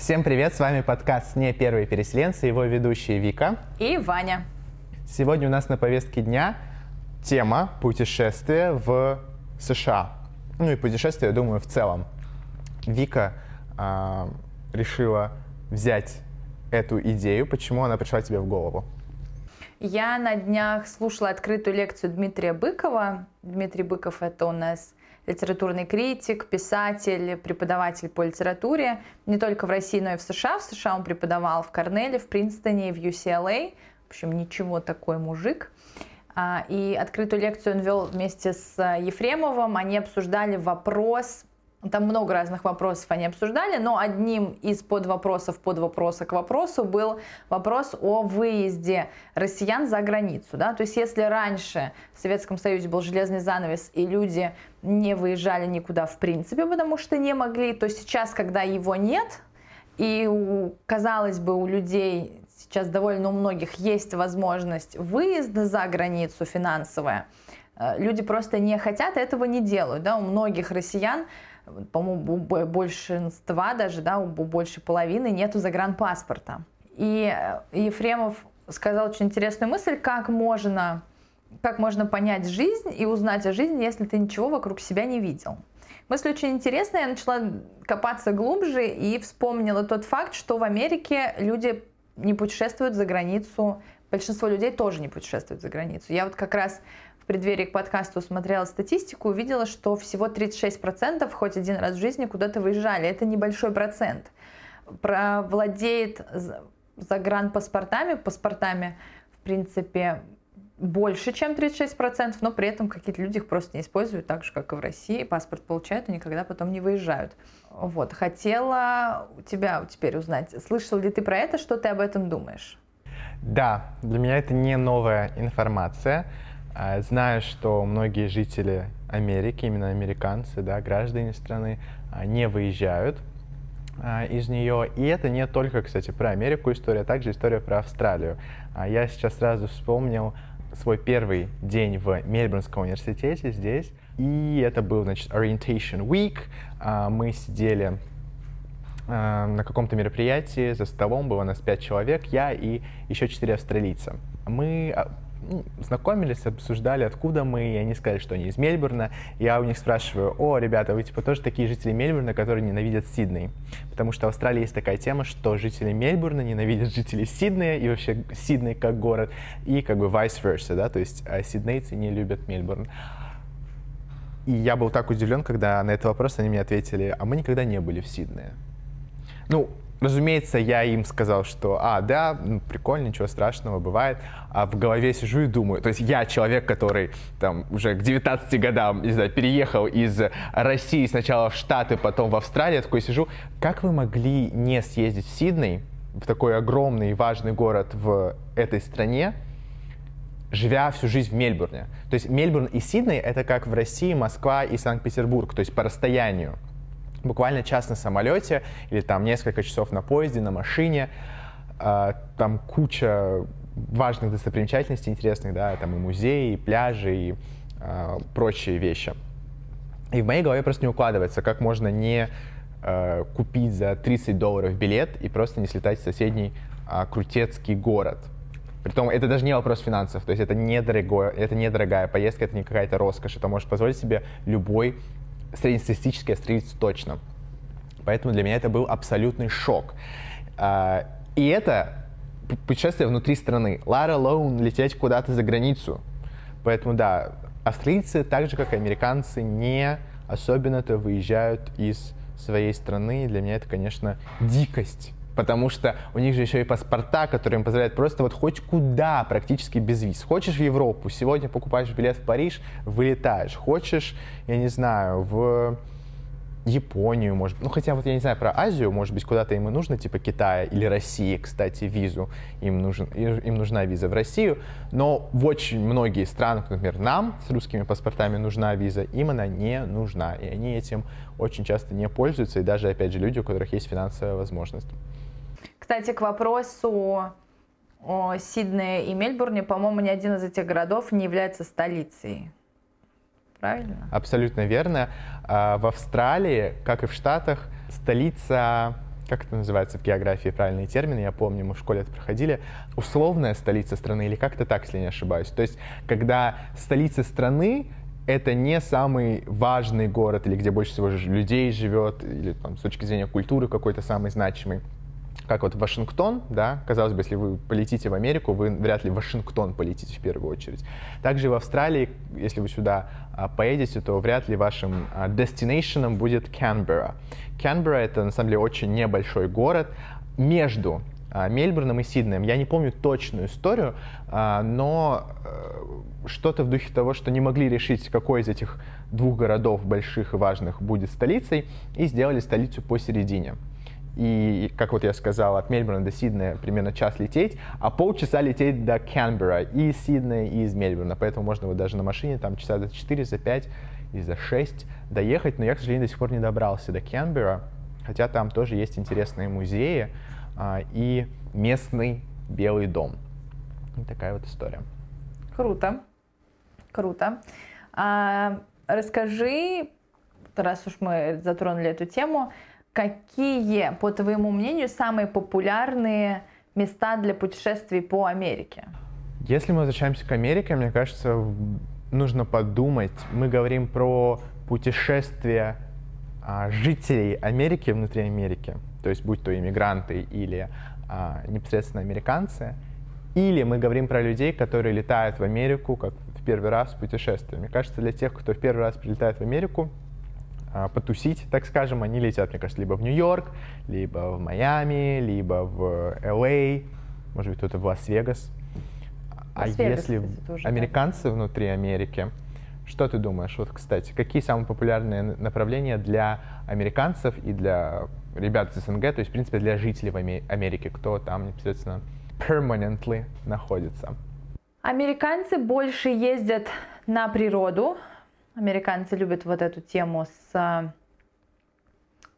Всем привет, с вами подкаст «Не первые переселенцы», его ведущие Вика и Ваня. Сегодня у нас на повестке дня тема путешествия в США. Ну и путешествия, я думаю, в целом. Вика э, решила взять эту идею. Почему она пришла тебе в голову? Я на днях слушала открытую лекцию Дмитрия Быкова. Дмитрий Быков — это у нас литературный критик, писатель, преподаватель по литературе не только в России, но и в США. В США он преподавал в Корнеле, в Принстоне, в UCLA. В общем, ничего такой мужик. А, и открытую лекцию он вел вместе с Ефремовым. Они обсуждали вопрос там много разных вопросов они обсуждали, но одним из подвопросов под вопроса к вопросу был вопрос о выезде россиян за границу. Да? То есть если раньше в Советском Союзе был железный занавес и люди не выезжали никуда в принципе, потому что не могли, то сейчас, когда его нет, и у, казалось бы, у людей сейчас довольно у многих есть возможность выезда за границу финансовая, э, люди просто не хотят, этого не делают. Да? У многих россиян по-моему, большинства даже, да, у большей половины нету загранпаспорта. И э, Ефремов сказал очень интересную мысль, как можно, как можно понять жизнь и узнать о жизни, если ты ничего вокруг себя не видел. Мысль очень интересная, я начала копаться глубже и вспомнила тот факт, что в Америке люди не путешествуют за границу, большинство людей тоже не путешествуют за границу. Я вот как раз преддверии к подкасту смотрела статистику, увидела, что всего 36% хоть один раз в жизни куда-то выезжали. Это небольшой процент. Владеет загранпаспортами, паспортами, в принципе, больше, чем 36%, но при этом какие-то люди их просто не используют, так же, как и в России. Паспорт получают и никогда потом не выезжают. Вот, хотела у тебя теперь узнать, слышал ли ты про это, что ты об этом думаешь? Да, для меня это не новая информация. А, знаю, что многие жители Америки, именно американцы, да, граждане страны, а, не выезжают а, из нее. И это не только, кстати, про Америку история, а также история про Австралию. Я сейчас сразу вспомнил свой первый день в Мельбурнском университете здесь. И это был, значит, Orientation Week. Мы сидели на каком-то мероприятии, за столом было нас пять человек, я и еще четыре австралийца. Мы знакомились, обсуждали, откуда мы, и они сказали, что они из Мельбурна. Я у них спрашиваю, о, ребята, вы типа тоже такие жители Мельбурна, которые ненавидят Сидней? Потому что в Австралии есть такая тема, что жители Мельбурна ненавидят жителей Сиднея и вообще Сидней как город, и как бы vice versa, да, то есть а, сиднейцы не любят Мельбурн. И я был так удивлен, когда на этот вопрос они мне ответили, а мы никогда не были в Сиднее. Ну, Разумеется, я им сказал, что, а, да, ну, прикольно, ничего страшного, бывает. А в голове сижу и думаю, то есть я человек, который там уже к 19 годам, не знаю, переехал из России сначала в Штаты, потом в Австралию, такой сижу, как вы могли не съездить в Сидней, в такой огромный и важный город в этой стране, живя всю жизнь в Мельбурне. То есть Мельбурн и Сидней — это как в России Москва и Санкт-Петербург, то есть по расстоянию буквально час на самолете или там несколько часов на поезде, на машине. А, там куча важных достопримечательностей интересных, да, там и музеи, и пляжи, и э, прочие вещи. И в моей голове просто не укладывается, как можно не э, купить за 30 долларов билет и просто не слетать в соседний крутецкий город. Притом это даже не вопрос финансов, то есть это недорогое, это недорогая поездка, это не какая-то роскошь, это может позволить себе любой среднестатистический австралиец точно. Поэтому для меня это был абсолютный шок. А, и это путешествие внутри страны. Лара Лоун лететь куда-то за границу. Поэтому да, австралийцы, так же как и американцы, не особенно-то выезжают из своей страны. И для меня это, конечно, дикость потому что у них же еще и паспорта, которые им позволяют просто вот хоть куда практически без виз. Хочешь в Европу, сегодня покупаешь билет в Париж, вылетаешь. Хочешь, я не знаю, в Японию, может ну хотя вот я не знаю про Азию, может быть куда-то им и нужно, типа Китая или России, кстати, визу, им, нужен, им нужна виза в Россию, но в очень многие страны, например, нам с русскими паспортами нужна виза, им она не нужна, и они этим очень часто не пользуются, и даже, опять же, люди, у которых есть финансовая возможность. Кстати, к вопросу о Сиднее и Мельбурне, по-моему, ни один из этих городов не является столицей. Правильно? Абсолютно верно. А, в Австралии, как и в Штатах, столица как это называется в географии правильные термины, я помню, мы в школе это проходили, условная столица страны или как-то так, если не ошибаюсь. То есть, когда столица страны это не самый важный город или где больше всего людей живет, или там, с точки зрения культуры какой-то самый значимый как вот Вашингтон, да, казалось бы, если вы полетите в Америку, вы вряд ли в Вашингтон полетите в первую очередь. Также в Австралии, если вы сюда а, поедете, то вряд ли вашим а, destination будет Канберра. Канберра — это, на самом деле, очень небольшой город между а, Мельбурном и Сиднеем. Я не помню точную историю, но э, что-то в духе того, что не могли решить, какой из этих двух городов больших и важных будет столицей, и сделали столицу посередине. И, как вот я сказал, от Мельбурна до Сиднея примерно час лететь, а полчаса лететь до Канберра и из Сиднея, и из Мельбурна. Поэтому можно вот даже на машине там часа за 4, за 5 и за 6 доехать. Но я, к сожалению, до сих пор не добрался до Канберра, хотя там тоже есть интересные музеи а, и местный Белый дом. Вот такая вот история. Круто, круто. А, расскажи, раз уж мы затронули эту тему, Какие, по твоему мнению, самые популярные места для путешествий по Америке? Если мы возвращаемся к Америке, мне кажется, нужно подумать. Мы говорим про путешествия а, жителей Америки внутри Америки, то есть будь то иммигранты или а, непосредственно американцы, или мы говорим про людей, которые летают в Америку как в первый раз в путешествие. Мне кажется, для тех, кто в первый раз прилетает в Америку, потусить, так скажем, они летят, мне кажется, либо в Нью-Йорк, либо в Майами, либо в Л.А., может быть, кто-то в Лас-Вегас. А если тоже, американцы да. внутри Америки, что ты думаешь? Вот, кстати, какие самые популярные направления для американцев и для ребят из СНГ, то есть, в принципе, для жителей Америки, кто там непосредственно permanently находится? Американцы больше ездят на природу, Американцы любят вот эту тему с а,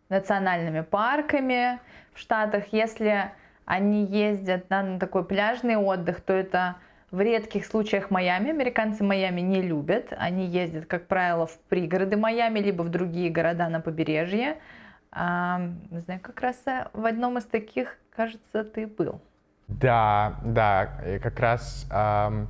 национальными парками в Штатах. Если они ездят да, на такой пляжный отдых, то это в редких случаях Майами. Американцы Майами не любят. Они ездят, как правило, в пригороды Майами, либо в другие города на побережье. А, не знаю, как раз э, в одном из таких, кажется, ты был. Да, да, и как раз эм,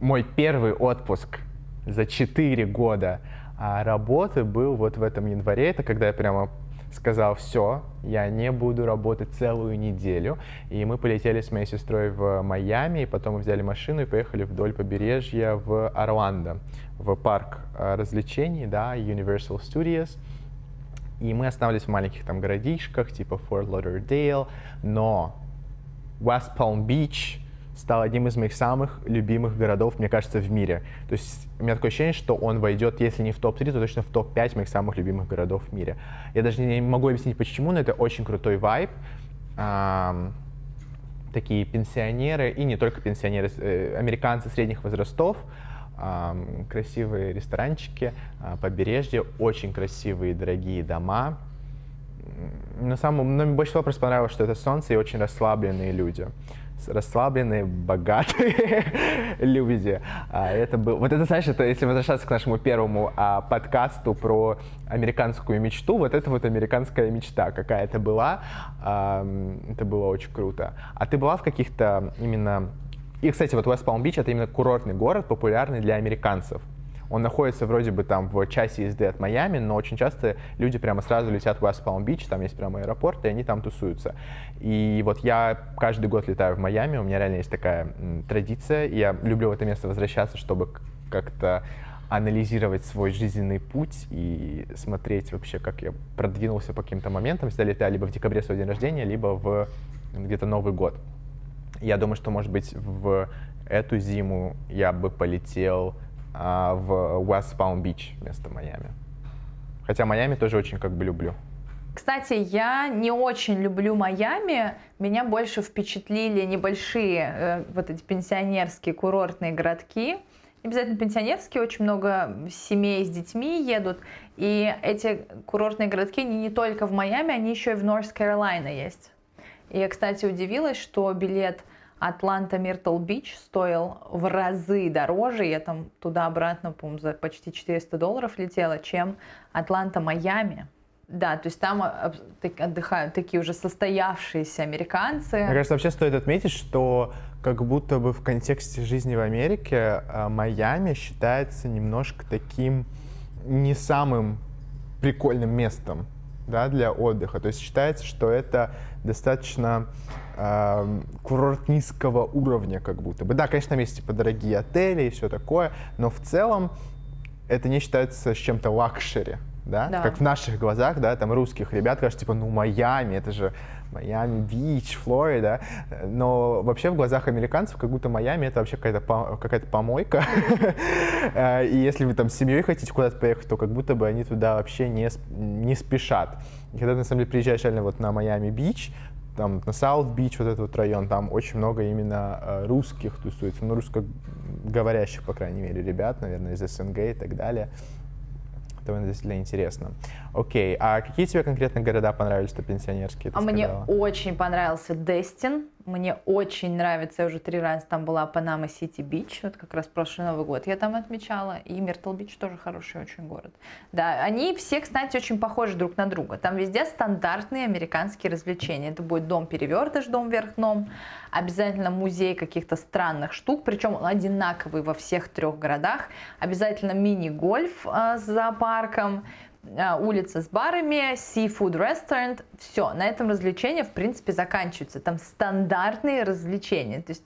мой первый отпуск за 4 года а работы был вот в этом январе. Это когда я прямо сказал, все, я не буду работать целую неделю. И мы полетели с моей сестрой в Майами, и потом мы взяли машину и поехали вдоль побережья в Орландо, в парк а, развлечений, да, Universal Studios. И мы останавливались в маленьких там городишках, типа Fort Lauderdale, но West Palm Beach — стал одним из моих самых любимых городов, мне кажется, в мире. То есть у меня такое ощущение, что он войдет, если не в топ-3, то точно в топ-5 моих самых любимых городов в мире. Я даже не могу объяснить почему, но это очень крутой вайб. Такие пенсионеры, и не только пенсионеры, э, американцы средних возрастов, красивые ресторанчики, а, побережье, очень красивые дорогие дома. На самом, но мне больше всего просто понравилось, что это солнце и очень расслабленные люди расслабленные, богатые люди. А, это был, вот это, знаешь, это, если возвращаться к нашему первому а, подкасту про американскую мечту, вот это вот американская мечта какая-то была. А, это было очень круто. А ты была в каких-то именно... И, кстати, вот Palm Beach — это именно курортный город, популярный для американцев. Он находится вроде бы там в часе езды от Майами, но очень часто люди прямо сразу летят в West Palm Beach, там есть прямо аэропорт, и они там тусуются. И вот я каждый год летаю в Майами, у меня реально есть такая традиция, и я люблю в это место возвращаться, чтобы как-то анализировать свой жизненный путь и смотреть вообще, как я продвинулся по каким-то моментам. Всегда летаю либо в декабре свой день рождения, либо в где-то Новый год. Я думаю, что, может быть, в эту зиму я бы полетел а, в West Palm Beach вместо Майами. Хотя Майами тоже очень как бы люблю. Кстати, я не очень люблю Майами. Меня больше впечатлили небольшие э, вот эти пенсионерские курортные городки. Не обязательно пенсионерские, очень много семей с детьми едут. И эти курортные городки не, не только в Майами, они еще и в Норс Каролайна есть. И я, кстати, удивилась, что билет Атланта Миртл Бич стоил в разы дороже, я там туда-обратно, по за почти 400 долларов летела, чем Атланта Майами. Да, то есть там отдыхают такие уже состоявшиеся американцы. Мне кажется, вообще стоит отметить, что как будто бы в контексте жизни в Америке а, Майами считается немножко таким не самым прикольным местом да, для отдыха. То есть считается, что это достаточно э, курорт низкого уровня, как будто бы. Да, конечно, там есть типа дорогие отели и все такое, но в целом это не считается с чем-то luxury, да? да, как в наших глазах, да, там русских ребят кажется, типа, ну Майами, это же Майами, Бич, Флорида. Но вообще в глазах американцев как будто Майами это вообще какая-то какая помойка. Э, и если вы там с семьей хотите куда-то поехать, то как будто бы они туда вообще не, не спешат. И когда ты на самом деле приезжаешь реально вот на Майами-Бич, там на Саут-Бич, вот этот вот район, там очень много именно э, русских тусуется, ну, русскоговорящих, по крайней мере, ребят, наверное, из СНГ и так далее довольно действительно интересно. Окей, а какие тебе конкретно города понравились-то пенсионерские? А мне очень понравился Дестин. Мне очень нравится, я уже три раза там была, Панама Сити Бич, вот как раз прошлый Новый год я там отмечала, и Миртл Бич тоже хороший очень город. Да, они все, кстати, очень похожи друг на друга. Там везде стандартные американские развлечения. Это будет дом перевертыш, дом вверх дном, обязательно музей каких-то странных штук, причем он одинаковый во всех трех городах, обязательно мини-гольф э, с зоопарком, улица с барами, seafood restaurant, все, на этом развлечения в принципе заканчиваются. Там стандартные развлечения, то есть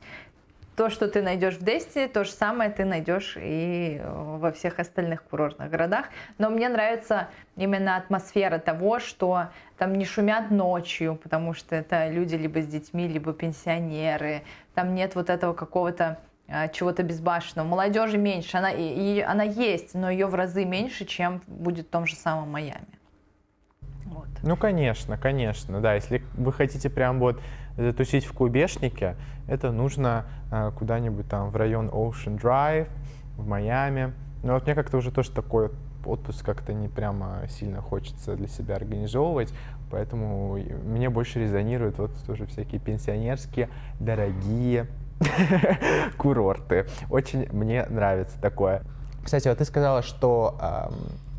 то, что ты найдешь в Дести, то же самое ты найдешь и э, во всех остальных курортных городах. Но мне нравится именно атмосфера того, что там не шумят ночью, потому что это люди либо с детьми, либо пенсионеры. Там нет вот этого какого-то чего-то безбашенного. Молодежи меньше, она, и, и она есть, но ее в разы меньше, чем будет в том же самом Майами. Вот. Ну, конечно, конечно, да. Если вы хотите прям вот затусить в клубешнике, это нужно э, куда-нибудь там в район Ocean Drive, в Майами. Но вот мне как-то уже тоже такой отпуск как-то не прямо сильно хочется для себя организовывать, поэтому мне больше резонируют вот тоже всякие пенсионерские, дорогие курорты. Очень мне нравится такое. Кстати, вот ты сказала, что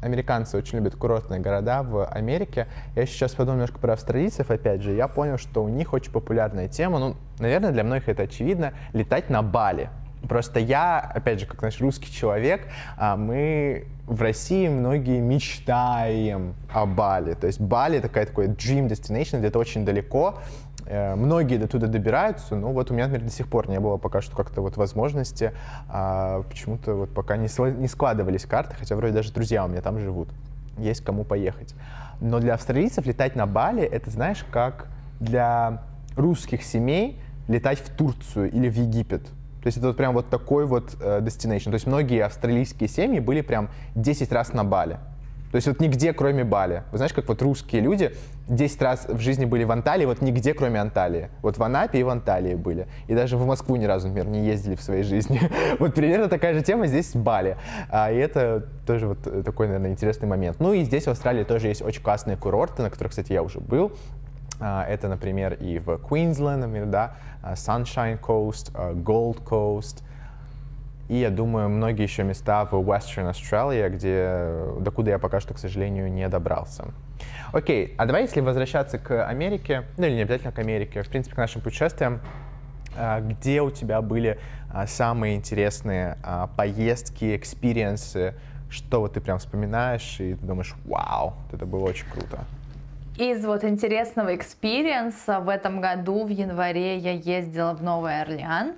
американцы очень любят курортные города в Америке. Я сейчас подумал немножко про австралийцев, опять же. Я понял, что у них очень популярная тема, ну, наверное, для многих это очевидно, летать на Бали. Просто я, опять же, как наш русский человек, а, мы в России многие мечтаем о Бали. То есть Бали такая такой dream destination, где-то очень далеко, многие до туда добираются, но вот у меня, например, до сих пор не было пока что как-то вот возможности, а почему-то вот пока не, не складывались карты, хотя вроде даже друзья у меня там живут, есть кому поехать. Но для австралийцев летать на Бали, это знаешь, как для русских семей летать в Турцию или в Египет. То есть это вот прям вот такой вот э, destination. То есть многие австралийские семьи были прям 10 раз на Бали. То есть вот нигде, кроме Бали. Вы знаешь, как вот русские люди 10 раз в жизни были в Анталии, вот нигде, кроме Анталии. Вот в Анапе и в Анталии были. И даже в Москву ни разу, например, не ездили в своей жизни. Вот примерно такая же тема здесь в Бали. А, и это тоже вот такой, наверное, интересный момент. Ну и здесь в Австралии тоже есть очень классные курорты, на которых, кстати, я уже был. А, это, например, и в Квинсленд, например, да, а, Sunshine Coast, Gold Coast – и, я думаю, многие еще места в Western Australia, где, докуда я пока что, к сожалению, не добрался. Окей, а давай, если возвращаться к Америке, ну или не обязательно к Америке, в принципе, к нашим путешествиям, а, где у тебя были а, самые интересные поездки, experience ы, что вот ты прям вспоминаешь и ты думаешь, вау, это было очень круто. Из вот интересного experience а в этом году в январе я ездила в Новый Орлеан.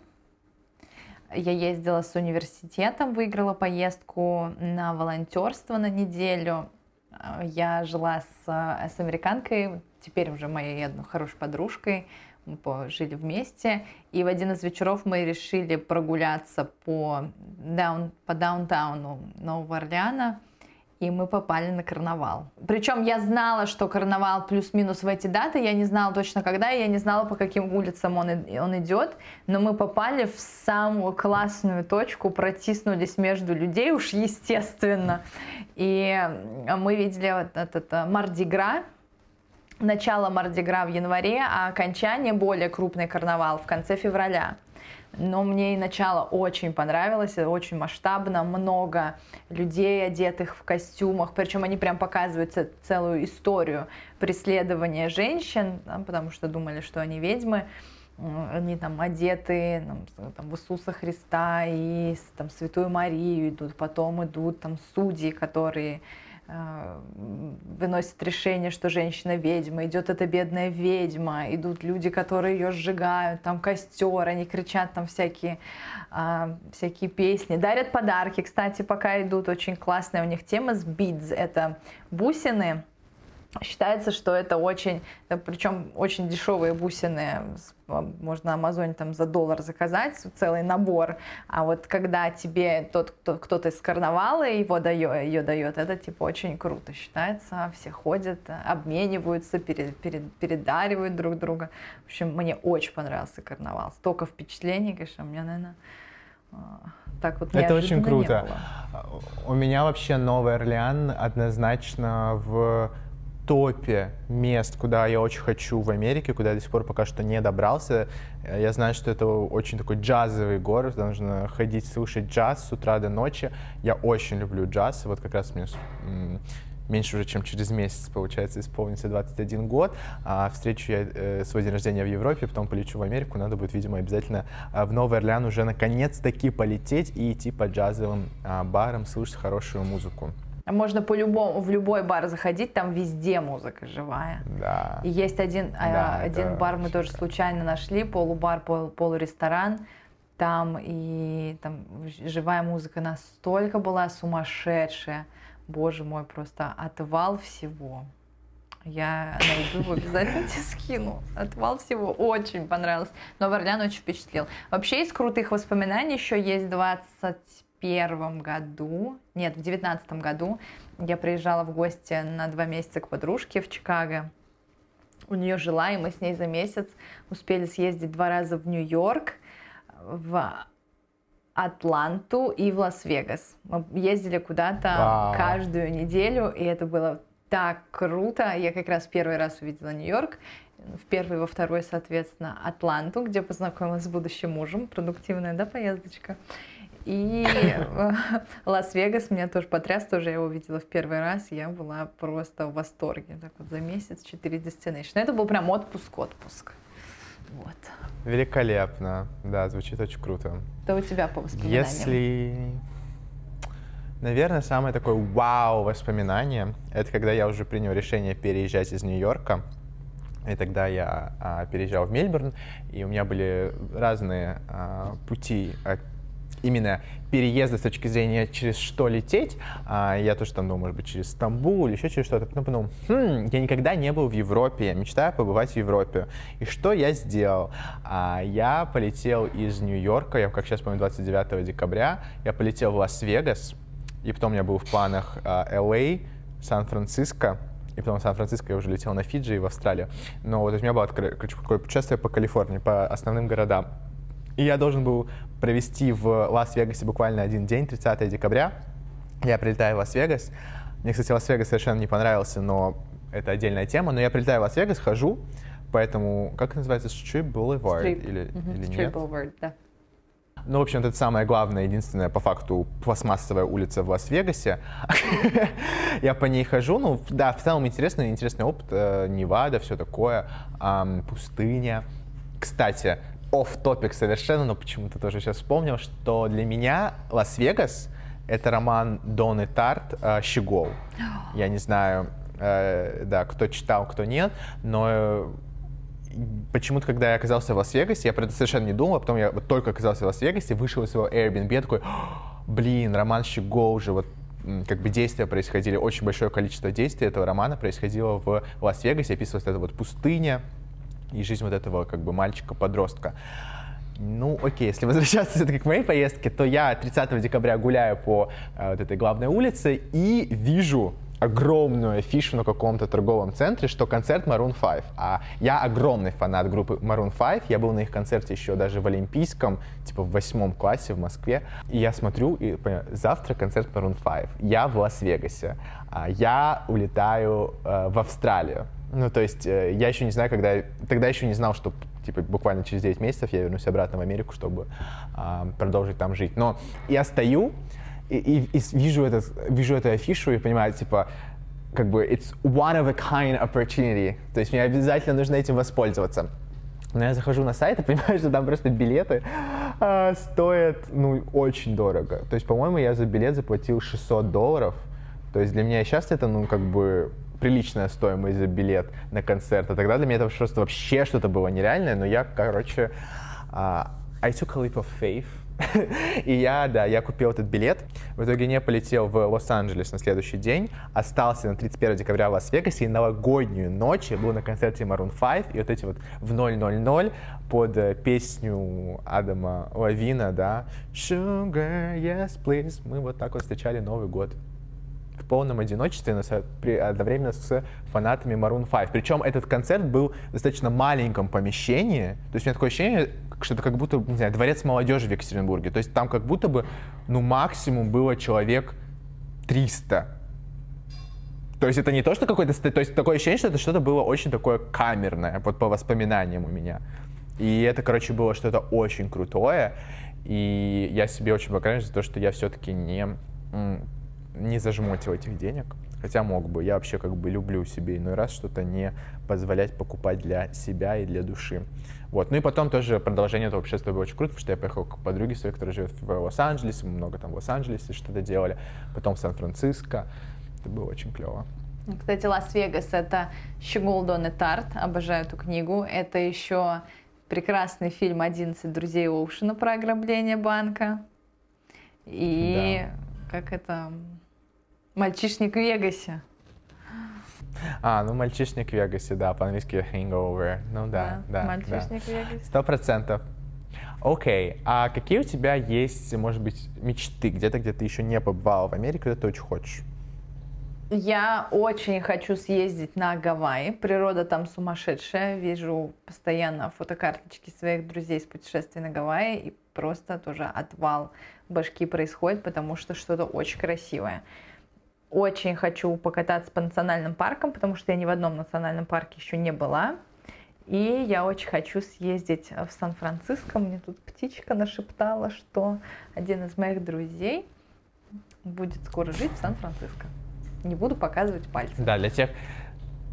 Я ездила с университетом, выиграла поездку на волонтерство на неделю. Я жила с, с американкой, теперь уже моей одной хорошей подружкой. Мы жили вместе. И в один из вечеров мы решили прогуляться по, даун, по даунтауну Нового Орлеана и мы попали на карнавал. Причем я знала, что карнавал плюс-минус в эти даты, я не знала точно когда, я не знала, по каким улицам он, он идет, но мы попали в самую классную точку, протиснулись между людей, уж естественно. И мы видели вот этот э, Мардигра, начало Мардигра в январе, а окончание более крупный карнавал в конце февраля. Но мне и начало очень понравилось, очень масштабно, много людей, одетых в костюмах, причем они прям показывают целую историю преследования женщин, потому что думали, что они ведьмы они там одеты там, в Иисуса Христа и там Святую Марию идут, потом идут там судьи, которые э, выносят решение, что женщина ведьма, идет эта бедная ведьма, идут люди, которые ее сжигают, там костер, они кричат там всякие, э, всякие песни, дарят подарки, кстати, пока идут, очень классная у них тема с beads, это бусины, Считается, что это очень, причем очень дешевые бусины, а, можно на Амазоне там за доллар заказать целый набор, а вот когда тебе тот, кто, кто-то из карнавала его дает, ее дает, это типа очень круто считается, все ходят, обмениваются, перед, перед, передаривают друг друга. В общем, мне очень понравился карнавал, столько впечатлений, конечно, у меня, наверное, а, так вот Это очень круто. У меня вообще Новый Орлеан однозначно в топе мест, куда я очень хочу в Америке, куда я до сих пор пока что не добрался. Я знаю, что это очень такой джазовый город, нужно ходить, слушать джаз с утра до ночи. Я очень люблю джаз, вот как раз мне меньше уже, чем через месяц, получается, исполнится 21 год. А встречу я э, свой день рождения в Европе, потом полечу в Америку. Надо будет, видимо, обязательно э, в Новый Орлеан уже наконец-таки полететь и идти по джазовым э, барам, слушать хорошую музыку. Можно по-любому в любой бар заходить, там везде музыка живая. Да. И есть один, а, да, один бар мы тоже случайно нашли, полубар, пол, полуресторан. Там и там живая музыка настолько была сумасшедшая. Боже мой, просто отвал всего. Я найду его, обязательно тебе скину. Отвал всего. Очень понравилось. Новый Орлеан очень впечатлил. Вообще из крутых воспоминаний еще есть 20 первом году, нет, в девятнадцатом году я приезжала в гости на два месяца к подружке в Чикаго. У нее жила, и мы с ней за месяц успели съездить два раза в Нью-Йорк, в Атланту и в Лас-Вегас. Мы ездили куда-то каждую неделю, и это было так круто. Я как раз первый раз увидела Нью-Йорк, в первый, во второй, соответственно, Атланту, где познакомилась с будущим мужем. Продуктивная, да, поездочка. И э, Лас-Вегас меня тоже потряс, тоже я его видела в первый раз, я была просто в восторге. Так вот за месяц четыре destination. Это был прям отпуск-отпуск. Вот. Великолепно. Да, звучит очень круто. Что у тебя по воспоминаниям? Если... Наверное, самое такое вау воспоминание, это когда я уже принял решение переезжать из Нью-Йорка. И тогда я а, переезжал в Мельбурн, и у меня были разные а, пути именно переезда с точки зрения, через что лететь, а, я тоже там думал, может быть, через Стамбул или еще через что-то. Потом подумал, хм, я никогда не был в Европе, я мечтаю побывать в Европе. И что я сделал? А, я полетел из Нью-Йорка, я как сейчас помню, 29 декабря, я полетел в Лас-Вегас, и потом у меня был в планах а, LA, Сан-Франциско, и потом в Сан-Франциско я уже летел на Фиджи и в Австралию. Но вот у меня было такое путешествие по Калифорнии, по основным городам. И я должен был провести в Лас-Вегасе буквально один день, 30 декабря. Я прилетаю в Лас-Вегас. Мне, кстати, Лас-Вегас совершенно не понравился, но это отдельная тема. Но я прилетаю в Лас-Вегас, хожу, по этому, как называется, Strip Boulevard Strip. или, mm-hmm. или Strip нет? Boulevard, да. Ну, в общем, это самая главная, единственная, по факту, пластмассовая улица в Лас-Вегасе. Я по ней хожу, ну, да, в целом интересный, интересный опыт, э, Невада, все такое, пустыня. Кстати, off topic совершенно, но почему-то тоже сейчас вспомнил, что для меня Лас-Вегас — это роман Донны Тартт э, «Щегол». Я не знаю, э, да, кто читал, кто нет, но э, почему-то, когда я оказался в Лас-Вегасе, я про это совершенно не думал, а потом я вот только оказался в Лас-Вегасе, вышел из своего Airbnb, такой, блин, роман «Щегол» же, вот как бы действия происходили, очень большое количество действий этого романа происходило в Лас-Вегасе, описывалась эта вот пустыня, и жизнь вот этого как бы мальчика-подростка. Ну, окей, если возвращаться все-таки к моей поездке, то я 30 декабря гуляю по э, вот этой главной улице и вижу огромную афишу на каком-то торговом центре, что концерт Maroon 5. А я огромный фанат группы Maroon 5. Я был на их концерте еще даже в Олимпийском, типа в восьмом классе в Москве. И я смотрю, и понимаю, завтра концерт Maroon 5. Я в Лас-Вегасе. А я улетаю э, в Австралию Ну, то есть э, я еще не знаю, когда... Тогда еще не знал, что типа буквально через 9 месяцев я вернусь обратно в Америку, чтобы а, продолжить там жить. Но я стою и, и, и вижу, этот, вижу эту афишу и понимаю, типа, как бы it's one of a kind opportunity. То есть мне обязательно нужно этим воспользоваться. Но я захожу на сайт и понимаю, что там просто билеты а, стоят, ну, очень дорого. То есть, по-моему, я за билет заплатил 600 долларов. То есть для меня сейчас это, ну, как бы приличная стоимость за билет на концерт. А тогда для меня это просто вообще что-то было нереальное. Но я, короче, uh, I took a leap of faith и я, да, я купил этот билет. В итоге не полетел в Лос-Анджелес на следующий день. Остался на 31 декабря в Лас-Вегасе. И новогоднюю ночь я был на концерте Maroon 5. И вот эти вот в 000 под э, песню Адама Лавина, да, Sugar, yes, please. Мы вот так вот встречали Новый год в полном одиночестве одновременно с фанатами Maroon 5. Причем этот концерт был в достаточно маленьком помещении. То есть у меня такое ощущение, что это как будто, не знаю, дворец молодежи в Екатеринбурге. То есть там как будто бы, ну, максимум было человек 300. То есть это не то, что какой-то... То есть такое ощущение, что это что-то было очень такое камерное, вот по воспоминаниям у меня. И это, короче, было что-то очень крутое. И я себе очень благодарен за то, что я все-таки не, не зажмотил этих денег. Хотя мог бы. Я вообще как бы люблю себе иной раз что-то не позволять покупать для себя и для души. Вот. Ну и потом тоже продолжение этого путешествия было очень круто, потому что я поехал к подруге своей, которая живет в Лос-Анджелесе, мы много там в Лос-Анджелесе что-то делали, потом в Сан-Франциско. Это было очень клево. Кстати, Лас-Вегас — это Щегол Дон и Тарт, обожаю эту книгу. Это еще прекрасный фильм «11 друзей Оушена» про ограбление банка. И да. как это... «Мальчишник в Вегасе». А, ну «Мальчишник в Вегасе», да, по-английски «Hangover». Ну да, да, да. «Мальчишник да. в Вегасе». Сто процентов. Окей, а какие у тебя есть, может быть, мечты где-то, где ты еще не побывала в Америке, где ты очень хочешь? Я очень хочу съездить на Гавайи. Природа там сумасшедшая. Вижу постоянно фотокарточки своих друзей с путешествий на Гавайи. И просто тоже отвал башки происходит, потому что что-то очень красивое. Очень хочу покататься по национальным паркам, потому что я ни в одном национальном парке еще не была. И я очень хочу съездить в Сан-Франциско. Мне тут птичка нашептала, что один из моих друзей будет скоро жить в Сан-Франциско. Не буду показывать пальцем. Да, для тех,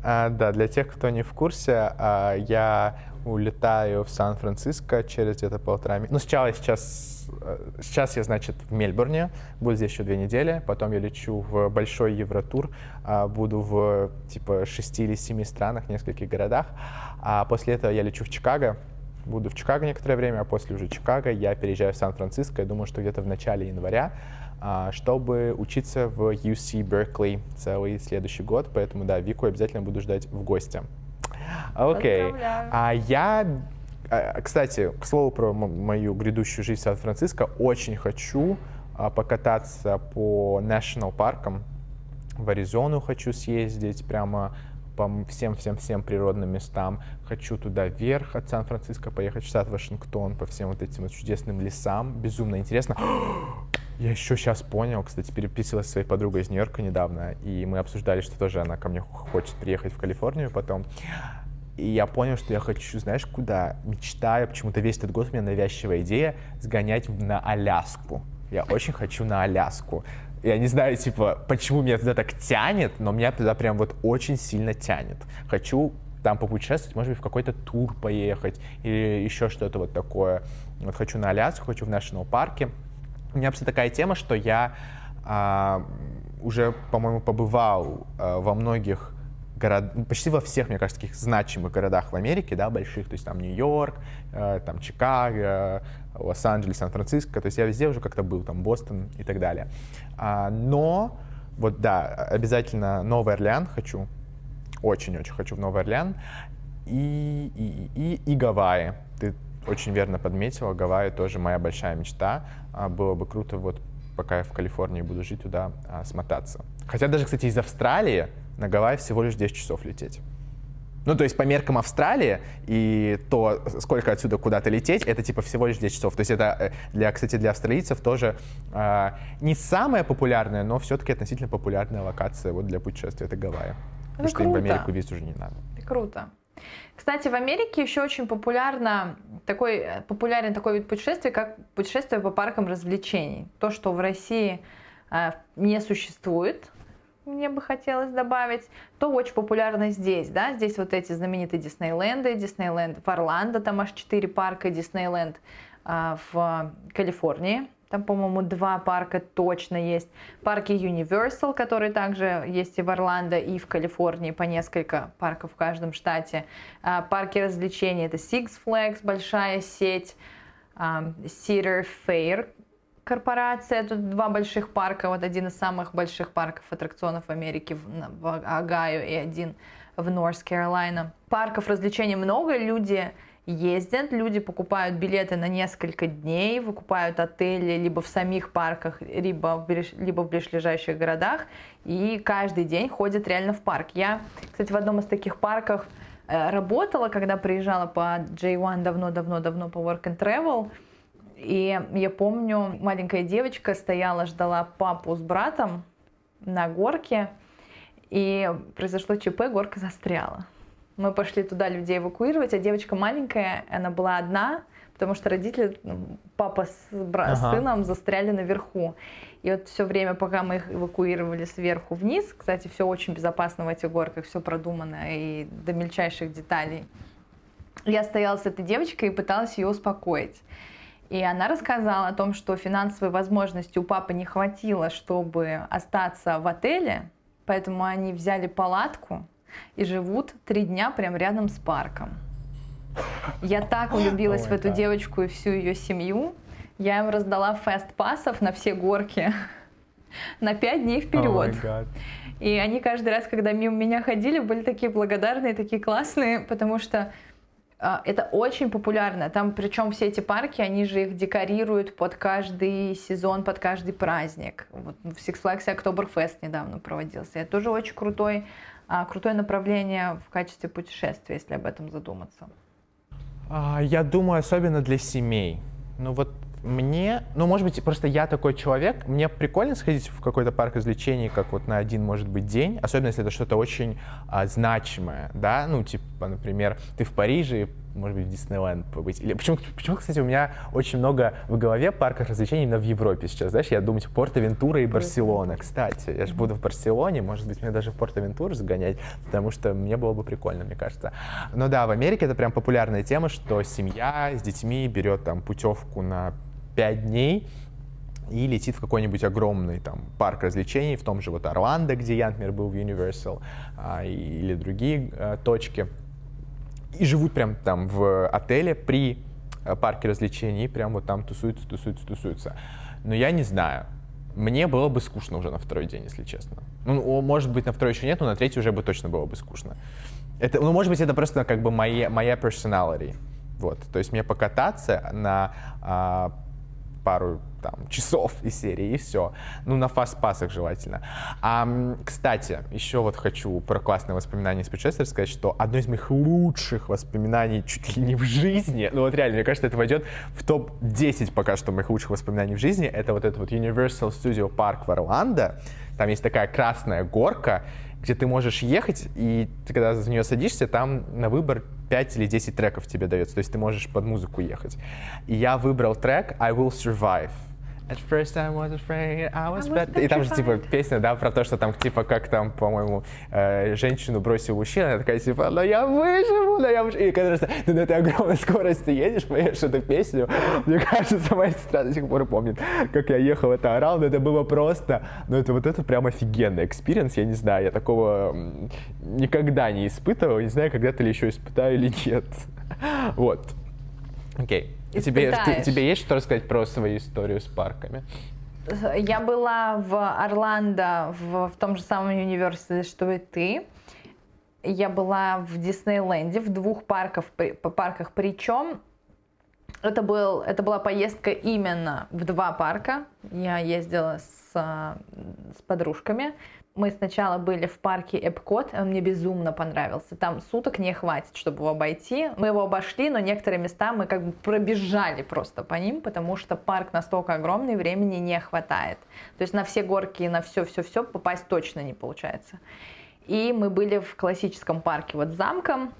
а, да, для тех, кто не в курсе, а, я улетаю в Сан-Франциско через где-то полтора месяца. Ну, сначала сейчас Э, сейчас я, значит, в Мельбурне, буду здесь еще две недели, потом я лечу в большой Евротур, а, буду в типа шести или семи странах, нескольких городах, а после этого я лечу в Чикаго, буду в Чикаго некоторое время, а после уже Чикаго я переезжаю в Сан-Франциско, я думаю, что где-то в начале января, а, чтобы учиться в UC Berkeley целый следующий год, поэтому, да, Вику обязательно буду ждать в гости. Окей. Okay. А я а, кстати, к слову про мою грядущую жизнь в Сан-Франциско, очень хочу а, покататься по national паркам. В Аризону хочу съездить прямо по всем-всем-всем природным местам. Хочу туда вверх от Сан-Франциско поехать в штат Вашингтон по всем вот этим вот чудесным лесам. Безумно интересно. Я еще сейчас понял, кстати, переписывалась с своей подругой из Нью-Йорка недавно, и мы обсуждали, что тоже она ко мне хочет приехать в Калифорнию потом. И я понял, что я хочу, знаешь, куда? Мечтаю, почему-то весь этот год у меня навязчивая идея сгонять на Аляску. Я очень хочу на Аляску. Я не знаю, типа, почему меня туда так тянет, но меня туда прям вот очень сильно тянет. Хочу там попутешествовать, может быть, в какой-то тур поехать или еще что-то вот такое. Вот хочу на Аляску, хочу в National парке. У меня просто такая тема, что я а, уже, по-моему, побывал а, во многих город, ну, почти во всех, мне кажется, таких значимых городах в Америке, да, больших, то есть там Нью-Йорк, э, там Чикаго, Лос-Анджелес, Сан-Франциско, то есть я везде уже как-то был, там Бостон и так далее. А, но, вот да, обязательно Новый Орлеан хочу, очень-очень хочу в Новый Орлеан, и, и, и, и Гавайи. Ты очень верно подметила, Гавайи тоже моя большая мечта. А, было бы круто вот пока я в Калифорнии буду жить, туда а, смотаться. Хотя даже, кстати, из Австралии на Гавайи всего лишь 10 часов лететь. Ну, то есть по меркам Австралии и то, сколько отсюда куда-то лететь, это типа всего лишь 10 часов. То есть это, э, для, кстати, для австралийцев тоже э, не самая популярная, но все-таки относительно популярная локация вот для путешествия. Это Гавайи. потому что круто. им в Америку виз уже не надо. Круто. Кстати, в Америке еще очень популярно такой, популярен такой вид путешествий, как путешествие по паркам развлечений. То, что в России э, не существует, мне бы хотелось добавить, то очень популярно здесь, да, здесь вот эти знаменитые Диснейленды, Диснейленд в Орландо, там аж 4 парка, Диснейленд э, в Калифорнии, там, по-моему, два парка точно есть. Парки Universal, которые также есть и в Орландо, и в Калифорнии, по несколько парков в каждом штате. А, парки развлечений — это Six Flags, большая сеть, а, Cedar Fair, корпорация. Тут два больших парка. Вот один из самых больших парков аттракционов в Америке в Огайо и один в Норс Каролайна. Парков развлечений много, люди ездят, люди покупают билеты на несколько дней, выкупают отели либо в самих парках, либо в, либо в ближайших городах, и каждый день ходят реально в парк. Я, кстати, в одном из таких парков э, работала, когда приезжала по J1 давно-давно-давно по Work and Travel, и я помню, маленькая девочка стояла, ждала папу с братом на горке, и произошло ЧП, горка застряла. Мы пошли туда людей эвакуировать, а девочка маленькая, она была одна, потому что родители, ну, папа с, бра- ага. с сыном застряли наверху. И вот все время, пока мы их эвакуировали сверху вниз, кстати, все очень безопасно в этих горках, все продумано и до мельчайших деталей. Я стояла с этой девочкой и пыталась ее успокоить. И она рассказала о том, что финансовой возможности у папы не хватило, чтобы остаться в отеле, поэтому они взяли палатку, и живут три дня прям рядом с парком. Я так влюбилась oh в эту God. девочку и всю ее семью. Я им раздала фест-пассов на все горки на пять дней вперед. Oh и они каждый раз, когда мимо меня ходили, были такие благодарные, такие классные, потому что это очень популярно. Там, причем все эти парки, они же их декорируют под каждый сезон, под каждый праздник. Вот в Six Flags Oktoberfest недавно проводился. Это тоже очень крутой а, крутое направление в качестве путешествия, если об этом задуматься? А, я думаю, особенно для семей. Ну вот мне, ну, может быть, просто я такой человек, мне прикольно сходить в какой-то парк развлечений, как вот на один, может быть, день, особенно если это что-то очень а, значимое, да, ну, типа, например, ты в Париже, может быть, в Диснейленд побыть. Или почему, почему, кстати, у меня очень много в голове парков развлечений именно в Европе сейчас, знаешь, я думаю, типа, Порто-Вентура и Барселона, кстати. Я же буду в Барселоне, может быть, мне даже в Порто-Вентуру загонять, потому что мне было бы прикольно, мне кажется. Но да, в Америке это прям популярная тема, что семья с детьми берет там путевку на 5 дней, и летит в какой-нибудь огромный там парк развлечений, в том же вот Орландо, где я, был в Universal, а, или другие а, точки и живут прям там в отеле при э, парке развлечений, прям вот там тусуются, тусуются, тусуются. Но я не знаю. Мне было бы скучно уже на второй день, если честно. Ну, может быть, на второй еще нет, но на третий уже бы точно было бы скучно. Это, ну, может быть, это просто как бы моя, моя personality. Вот. То есть мне покататься на а, пару там, часов из серии, и все. Ну, на фастпассах желательно. А, кстати, еще вот хочу про классные воспоминания из путешествия сказать, что одно из моих лучших воспоминаний чуть ли не в жизни, ну вот реально, мне кажется, это войдет в топ-10 пока что моих лучших воспоминаний в жизни, это вот этот вот Universal Studio Park в Орландо. Там есть такая красная горка, где ты можешь ехать, и ты когда за нее садишься, там на выбор 5 или 10 треков тебе дается, то есть ты можешь под музыку ехать. И я выбрал трек I Will Survive At first I was afraid, I was bad. И там же, типа, песня, да, про то, что там, типа, как там, по-моему, э, женщину бросил мужчина, она такая, типа, но я выживу, но я выживу. И когда ты на этой огромной скорости едешь, поешь эту песню, мне кажется, моя сестра до сих пор помнит, как я ехал, это орал, но это было просто, ну, это вот это прям офигенный experience, я не знаю, я такого никогда не испытывал, не знаю, когда-то ли еще испытаю или нет. Вот. Окей. Okay. Тебе, ты, тебе есть что рассказать про свою историю с парками? Я была в Орландо в, в том же самом университете, что и ты. Я была в Диснейленде, в двух парках, парках причем это, был, это была поездка именно в два парка. Я ездила с, с подружками мы сначала были в парке Эпкот, он мне безумно понравился. Там суток не хватит, чтобы его обойти. Мы его обошли, но некоторые места мы как бы пробежали просто по ним, потому что парк настолько огромный, времени не хватает. То есть на все горки, на все-все-все попасть точно не получается. И мы были в классическом парке вот с замком.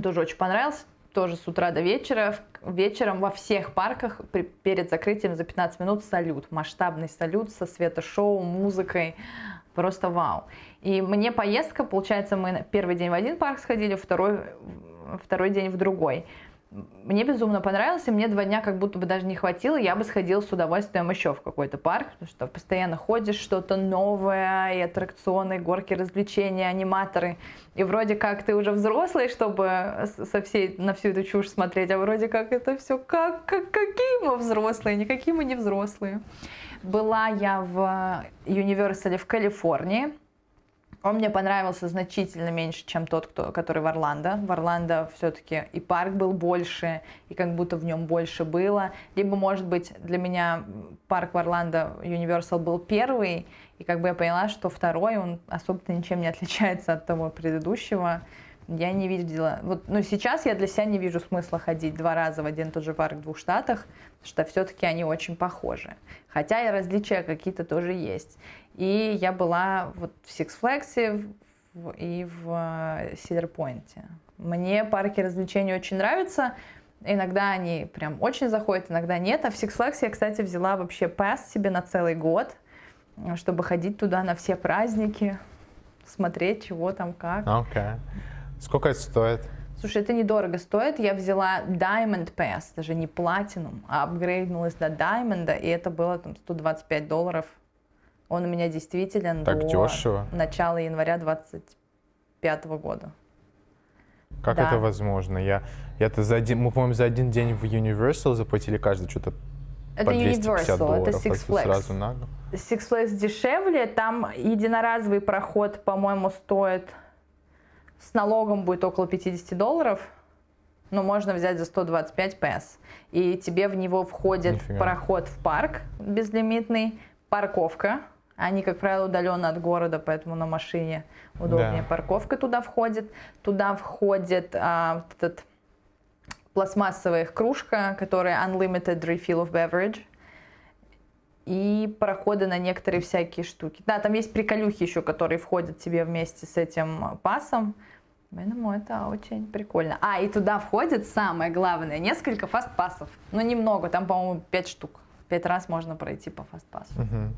Тоже очень понравился. Тоже с утра до вечера. Вечером во всех парках при, перед закрытием за 15 минут салют. Масштабный салют со светошоу, музыкой. Просто вау. И мне поездка, получается, мы первый день в один парк сходили, второй, второй день в другой. Мне безумно понравилось, и мне два дня как будто бы даже не хватило, я бы сходила с удовольствием еще в какой-то парк, потому что постоянно ходишь, что-то новое, и аттракционы, горки, развлечения, аниматоры. И вроде как ты уже взрослый, чтобы со всей, на всю эту чушь смотреть, а вроде как это все, как, как, какие мы взрослые, никакие мы не взрослые. Была я в Universal в Калифорнии, он мне понравился значительно меньше, чем тот, кто, который в Орландо. В Орландо все-таки и парк был больше, и как будто в нем больше было. Либо, может быть, для меня парк в Орландо Universal был первый, и как бы я поняла, что второй, он особо-то ничем не отличается от того предыдущего я не видела. Вот, ну, сейчас я для себя не вижу смысла ходить два раза в один и тот же парк в двух штатах, что все-таки они очень похожи. Хотя и различия какие-то тоже есть. И я была вот в Six Flags и в Cedar э. Мне парки развлечений очень нравятся. Иногда они прям очень заходят, иногда нет. А в Six Flags я, кстати, взяла вообще пас себе на целый год, чтобы ходить туда на все праздники, смотреть, чего там, как. Okay. Сколько это стоит? Слушай, это недорого стоит. Я взяла Diamond Pass, даже не Platinum, а апгрейднулась до Diamond, и это было там 125 долларов. Он у меня действительно так до дешево. начала января 25 года. Как да. это возможно? Я, я-то за один, мы, по-моему, за один день в Universal заплатили каждый что-то это по 250 Universal, долларов. это Six Flags. Сразу на Six Flags дешевле, там единоразовый проход, по-моему, стоит с налогом будет около 50 долларов, но можно взять за 125 пес. И тебе в него входит Нифига. проход в парк безлимитный, парковка. Они, как правило, удаленно от города, поэтому на машине удобнее. Да. Парковка туда входит. Туда входит а, этот пластмассовая кружка, которая Unlimited Refill of Beverage и проходы на некоторые всякие штуки. Да, там есть приколюхи еще, которые входят тебе вместе с этим пасом. Поэтому это очень прикольно. А, и туда входит самое главное, несколько фастпассов. Ну, немного, там, по-моему, пять штук. Пять раз можно пройти по фастпассу. Угу.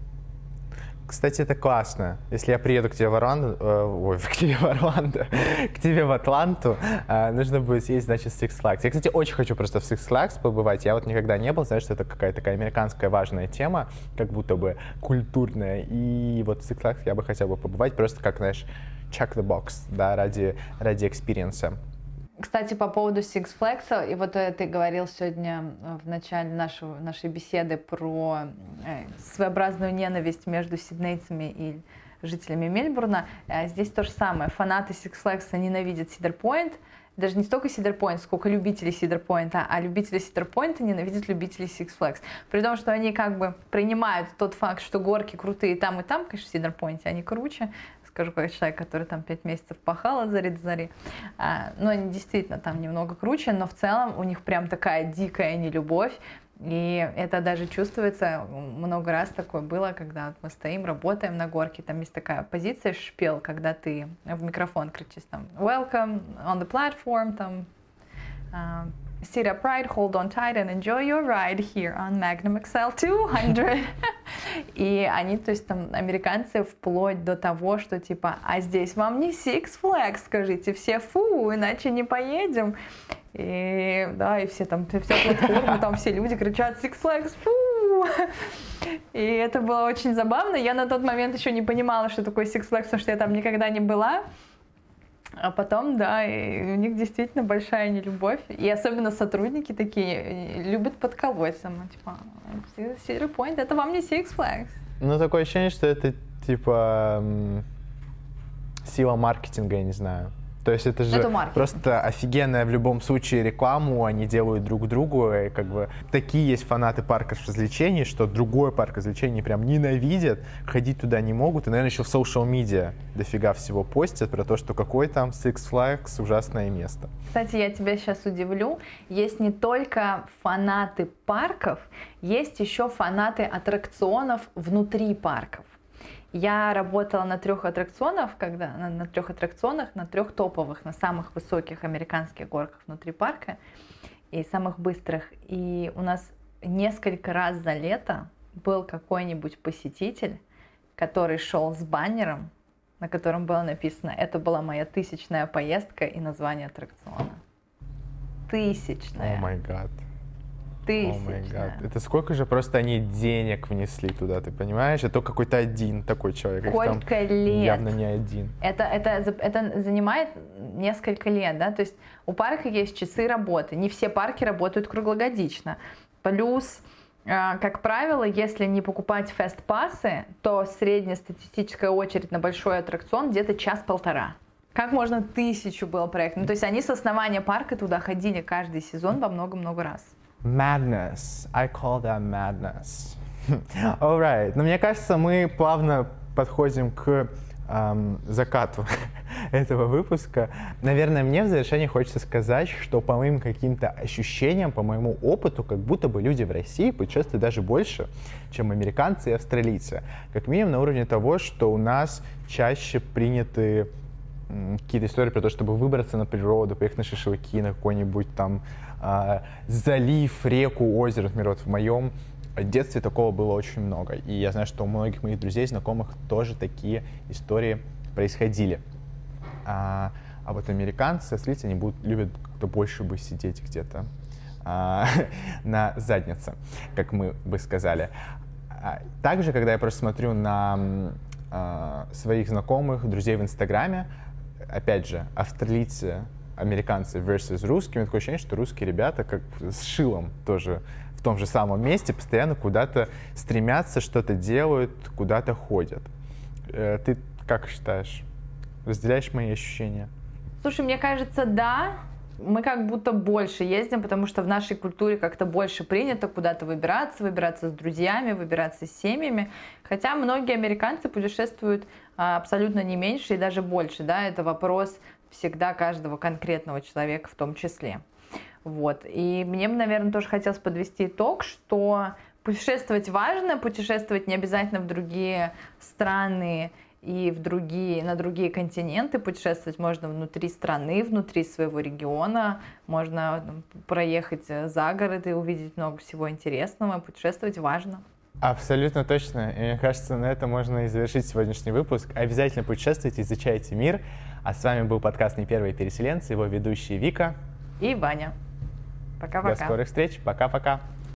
Кстати, это классно. Если я приеду к тебе в Орландо, э, ой, к тебе в Орландо, к тебе в Атланту, э, нужно будет съездить, значит, в Six Flags. Я, кстати, очень хочу просто в Six Flags побывать. Я вот никогда не был, знаешь, что это какая-то такая американская важная тема, как будто бы культурная. И вот в Six Flags я бы хотел бы побывать просто как, знаешь, check the box, да, ради, ради experience а. Кстати, по поводу Six Flags, и вот ты говорил сегодня в начале нашего, нашей беседы про э, своеобразную ненависть между сиднейцами и жителями Мельбурна. Э, здесь то же самое. Фанаты Six Flags ненавидят Сидер Пойнт, даже не столько Сидер Пойнт, сколько любителей Сидер Пойнта, а любители Сидер Пойнта ненавидят любителей Six Flags. При том, что они как бы принимают тот факт, что горки крутые там и там, конечно, в Сидер Пойнте они круче, скажу как человек, который там пять месяцев пахал от зари до зари. А, но они действительно там немного круче, но в целом у них прям такая дикая нелюбовь. И это даже чувствуется, много раз такое было, когда мы стоим, работаем на горке, там есть такая позиция шпел, когда ты в микрофон кричишь там «Welcome on the platform», там а, Sit upright, hold on tight and enjoy your ride here on Magnum XL 200. И они, то есть там американцы вплоть до того, что типа, а здесь вам не Six Flags, скажите все фу, иначе не поедем. И да, и все там, вся платформа, там все люди кричат Six Flags, фу. И это было очень забавно. Я на тот момент еще не понимала, что такое Six Flags, потому что я там никогда не была. А потом, да, и у них действительно большая нелюбовь. И особенно сотрудники такие любят подколоть. Там, типа, Cedar Point, это вам не Six Flags. Ну, такое ощущение, что это, типа, сила маркетинга, я не знаю. То есть это же это просто офигенная в любом случае рекламу они делают друг другу. И как бы такие есть фанаты парков развлечений, что другой парк развлечений прям ненавидят, ходить туда не могут. И, наверное, еще в social media дофига всего постят про то, что какой там Six Flags ужасное место. Кстати, я тебя сейчас удивлю. Есть не только фанаты парков, есть еще фанаты аттракционов внутри парков. Я работала на трех аттракционах, когда на, на трех аттракционах, на трех топовых, на самых высоких американских горках внутри парка и самых быстрых. И у нас несколько раз за лето был какой-нибудь посетитель, который шел с баннером, на котором было написано «Это была моя тысячная поездка» и название аттракциона. Тысячная. О май гад. Тысячная. Oh это сколько же просто они денег внесли туда, ты понимаешь? Это какой-то один такой человек. Сколько лет? Явно не один. Это, это, это занимает несколько лет, да? То есть у парка есть часы работы. Не все парки работают круглогодично. Плюс а, как правило, если не покупать фест-пассы, то среднестатистическая очередь на большой аттракцион где-то час-полтора. Как можно тысячу было проект? Ну, то есть они с основания парка туда ходили каждый сезон во много-много раз. Madness. I call that madness. Alright. Но мне кажется, мы плавно подходим к эм, закату этого выпуска. Наверное, мне в завершение хочется сказать, что по моим каким-то ощущениям, по моему опыту, как будто бы люди в России путешествуют даже больше, чем американцы и австралийцы. Как минимум на уровне того, что у нас чаще приняты какие-то истории про то, чтобы выбраться на природу, поехать на шашлыки, на какой-нибудь там залив, реку, озеро. Например, вот в моем детстве такого было очень много. И я знаю, что у многих моих друзей, знакомых тоже такие истории происходили. А, а вот американцы, австралийцы, они будут, любят как-то больше бы сидеть где-то а, на заднице, как мы бы сказали. А, также, когда я просто смотрю на а, своих знакомых, друзей в Инстаграме, опять же, австралийцы, американцы versus русские, меня такое ощущение, что русские ребята как с шилом тоже в том же самом месте, постоянно куда-то стремятся, что-то делают, куда-то ходят. Э, ты как считаешь? Разделяешь мои ощущения? Слушай, мне кажется, да. Мы как будто больше ездим, потому что в нашей культуре как-то больше принято куда-то выбираться, выбираться с друзьями, выбираться с семьями. Хотя многие американцы путешествуют а, абсолютно не меньше и даже больше. Да? Это вопрос всегда каждого конкретного человека в том числе. Вот. И мне, наверное, тоже хотелось подвести итог, что путешествовать важно, путешествовать не обязательно в другие страны и в другие, на другие континенты. Путешествовать можно внутри страны, внутри своего региона. Можно проехать за город и увидеть много всего интересного. Путешествовать важно. Абсолютно точно. И мне кажется, на этом можно и завершить сегодняшний выпуск. Обязательно путешествуйте, изучайте мир. А с вами был подкаст «Не первые переселенцы», его ведущие Вика и Ваня. Пока-пока. До скорых встреч. Пока-пока.